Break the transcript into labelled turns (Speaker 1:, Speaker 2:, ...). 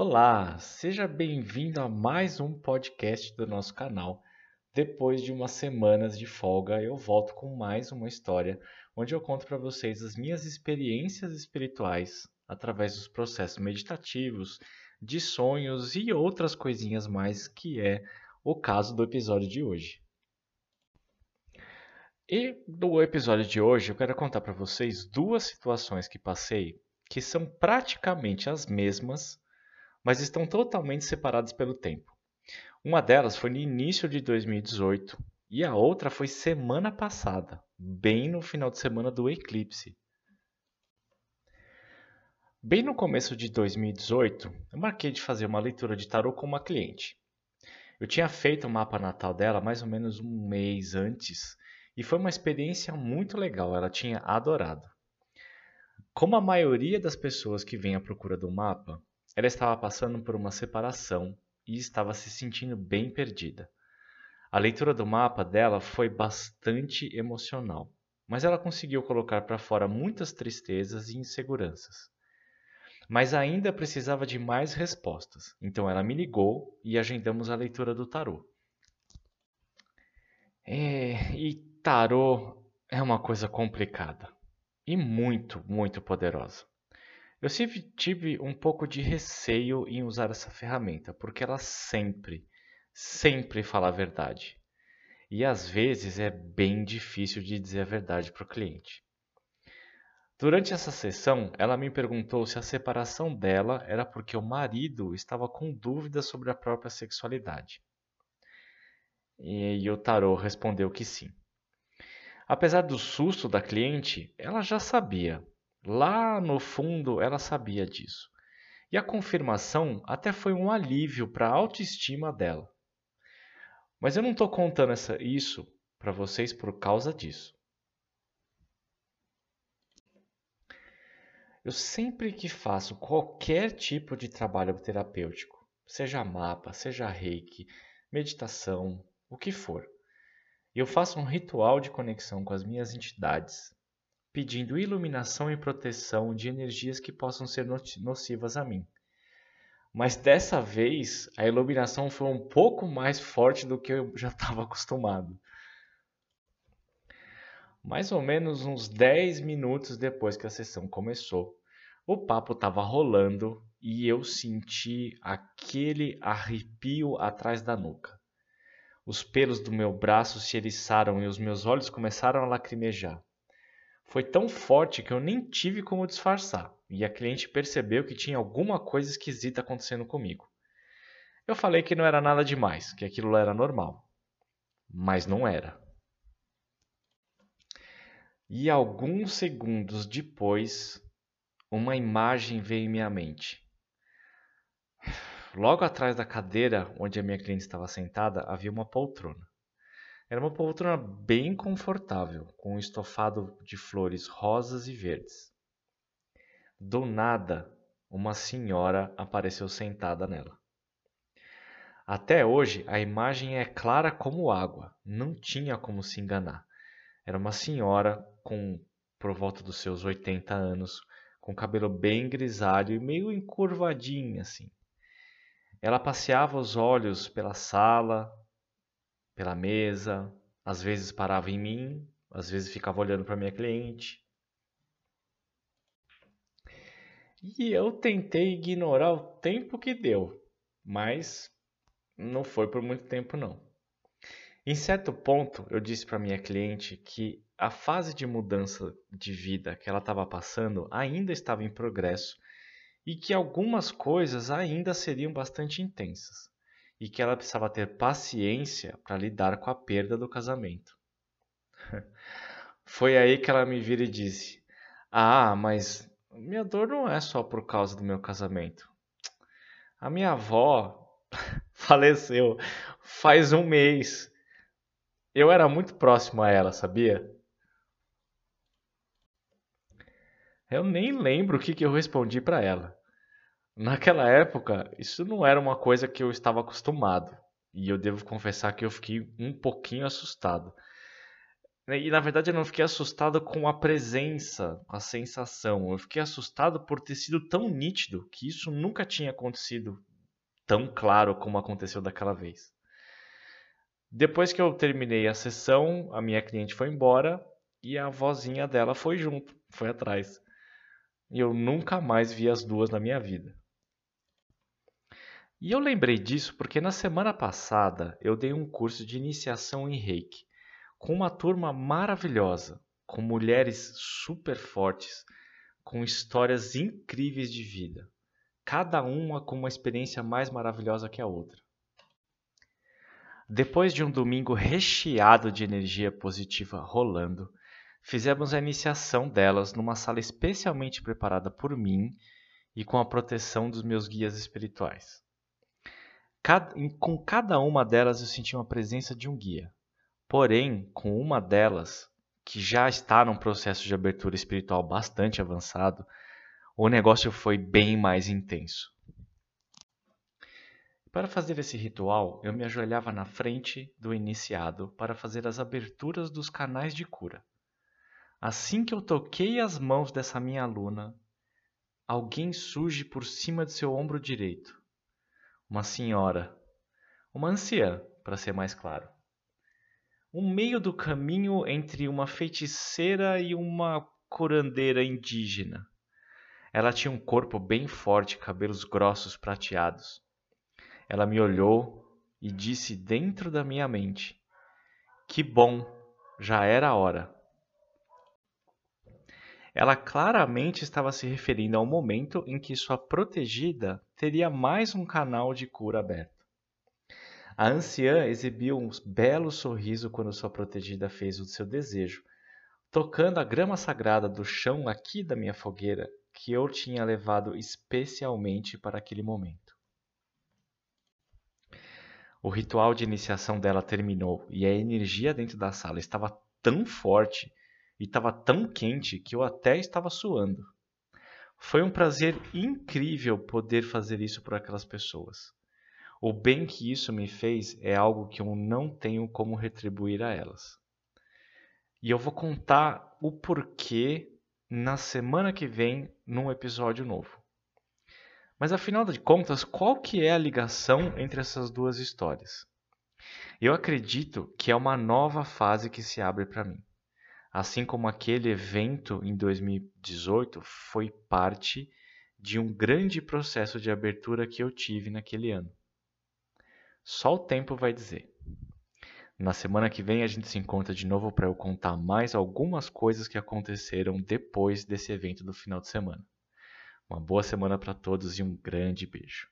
Speaker 1: Olá, seja bem-vindo a mais um podcast do nosso canal. Depois de umas semanas de folga, eu volto com mais uma história onde eu conto para vocês as minhas experiências espirituais através dos processos meditativos, de sonhos e outras coisinhas mais, que é o caso do episódio de hoje. E no episódio de hoje eu quero contar para vocês duas situações que passei que são praticamente as mesmas mas estão totalmente separadas pelo tempo. Uma delas foi no início de 2018 e a outra foi semana passada, bem no final de semana do eclipse. Bem no começo de 2018, eu marquei de fazer uma leitura de tarô com uma cliente. Eu tinha feito o mapa natal dela mais ou menos um mês antes e foi uma experiência muito legal, ela tinha adorado. Como a maioria das pessoas que vem à procura do mapa, ela estava passando por uma separação e estava se sentindo bem perdida. A leitura do mapa dela foi bastante emocional, mas ela conseguiu colocar para fora muitas tristezas e inseguranças. Mas ainda precisava de mais respostas, então ela me ligou e agendamos a leitura do tarô. É, e tarô é uma coisa complicada e muito, muito poderosa. Eu sempre tive um pouco de receio em usar essa ferramenta, porque ela sempre, sempre fala a verdade. E às vezes é bem difícil de dizer a verdade para o cliente. Durante essa sessão, ela me perguntou se a separação dela era porque o marido estava com dúvidas sobre a própria sexualidade. E o tarô respondeu que sim. Apesar do susto da cliente, ela já sabia, Lá no fundo, ela sabia disso. E a confirmação até foi um alívio para a autoestima dela. Mas eu não estou contando essa, isso para vocês por causa disso. Eu sempre que faço qualquer tipo de trabalho terapêutico, seja mapa, seja reiki, meditação, o que for, eu faço um ritual de conexão com as minhas entidades, pedindo iluminação e proteção de energias que possam ser nocivas a mim. Mas dessa vez a iluminação foi um pouco mais forte do que eu já estava acostumado. Mais ou menos uns 10 minutos depois que a sessão começou, o papo estava rolando e eu senti aquele arrepio atrás da nuca. Os pelos do meu braço se eriçaram e os meus olhos começaram a lacrimejar. Foi tão forte que eu nem tive como disfarçar, e a cliente percebeu que tinha alguma coisa esquisita acontecendo comigo. Eu falei que não era nada demais, que aquilo era normal. Mas não era. E alguns segundos depois, uma imagem veio em minha mente. Logo atrás da cadeira onde a minha cliente estava sentada havia uma poltrona. Era uma poltrona bem confortável, com um estofado de flores rosas e verdes. Do nada, uma senhora apareceu sentada nela. Até hoje, a imagem é clara como água, não tinha como se enganar. Era uma senhora com por volta dos seus 80 anos, com cabelo bem grisalho e meio encurvadinho assim. Ela passeava os olhos pela sala, pela mesa, às vezes parava em mim, às vezes ficava olhando para minha cliente. E eu tentei ignorar o tempo que deu, mas não foi por muito tempo não. Em certo ponto, eu disse para minha cliente que a fase de mudança de vida que ela estava passando ainda estava em progresso e que algumas coisas ainda seriam bastante intensas e que ela precisava ter paciência para lidar com a perda do casamento. Foi aí que ela me vira e disse: Ah, mas minha dor não é só por causa do meu casamento. A minha avó faleceu faz um mês. Eu era muito próximo a ela, sabia? Eu nem lembro o que, que eu respondi para ela. Naquela época, isso não era uma coisa que eu estava acostumado. E eu devo confessar que eu fiquei um pouquinho assustado. E na verdade eu não fiquei assustado com a presença, com a sensação. Eu fiquei assustado por ter sido tão nítido que isso nunca tinha acontecido tão claro como aconteceu daquela vez. Depois que eu terminei a sessão, a minha cliente foi embora e a vozinha dela foi junto, foi atrás. E eu nunca mais vi as duas na minha vida. E eu lembrei disso porque na semana passada eu dei um curso de iniciação em Reiki com uma turma maravilhosa, com mulheres super fortes, com histórias incríveis de vida, cada uma com uma experiência mais maravilhosa que a outra. Depois de um domingo recheado de energia positiva rolando, fizemos a iniciação delas numa sala especialmente preparada por mim e com a proteção dos meus guias espirituais. Cada, com cada uma delas eu senti uma presença de um guia. Porém, com uma delas, que já está num processo de abertura espiritual bastante avançado, o negócio foi bem mais intenso. Para fazer esse ritual, eu me ajoelhava na frente do iniciado para fazer as aberturas dos canais de cura. Assim que eu toquei as mãos dessa minha aluna, alguém surge por cima de seu ombro direito uma senhora, uma anciã, para ser mais claro. Um meio do caminho entre uma feiticeira e uma curandeira indígena. Ela tinha um corpo bem forte, cabelos grossos prateados. Ela me olhou e disse dentro da minha mente: Que bom, já era a hora. Ela claramente estava se referindo ao momento em que sua protegida teria mais um canal de cura aberto. A anciã exibiu um belo sorriso quando sua protegida fez o seu desejo, tocando a grama sagrada do chão aqui da minha fogueira que eu tinha levado especialmente para aquele momento. O ritual de iniciação dela terminou e a energia dentro da sala estava tão forte e estava tão quente que eu até estava suando. Foi um prazer incrível poder fazer isso por aquelas pessoas. O bem que isso me fez é algo que eu não tenho como retribuir a elas. E eu vou contar o porquê na semana que vem num episódio novo. Mas afinal de contas, qual que é a ligação entre essas duas histórias? Eu acredito que é uma nova fase que se abre para mim assim como aquele evento em 2018 foi parte de um grande processo de abertura que eu tive naquele ano. Só o tempo vai dizer. Na semana que vem a gente se encontra de novo para eu contar mais algumas coisas que aconteceram depois desse evento do final de semana. Uma boa semana para todos e um grande beijo.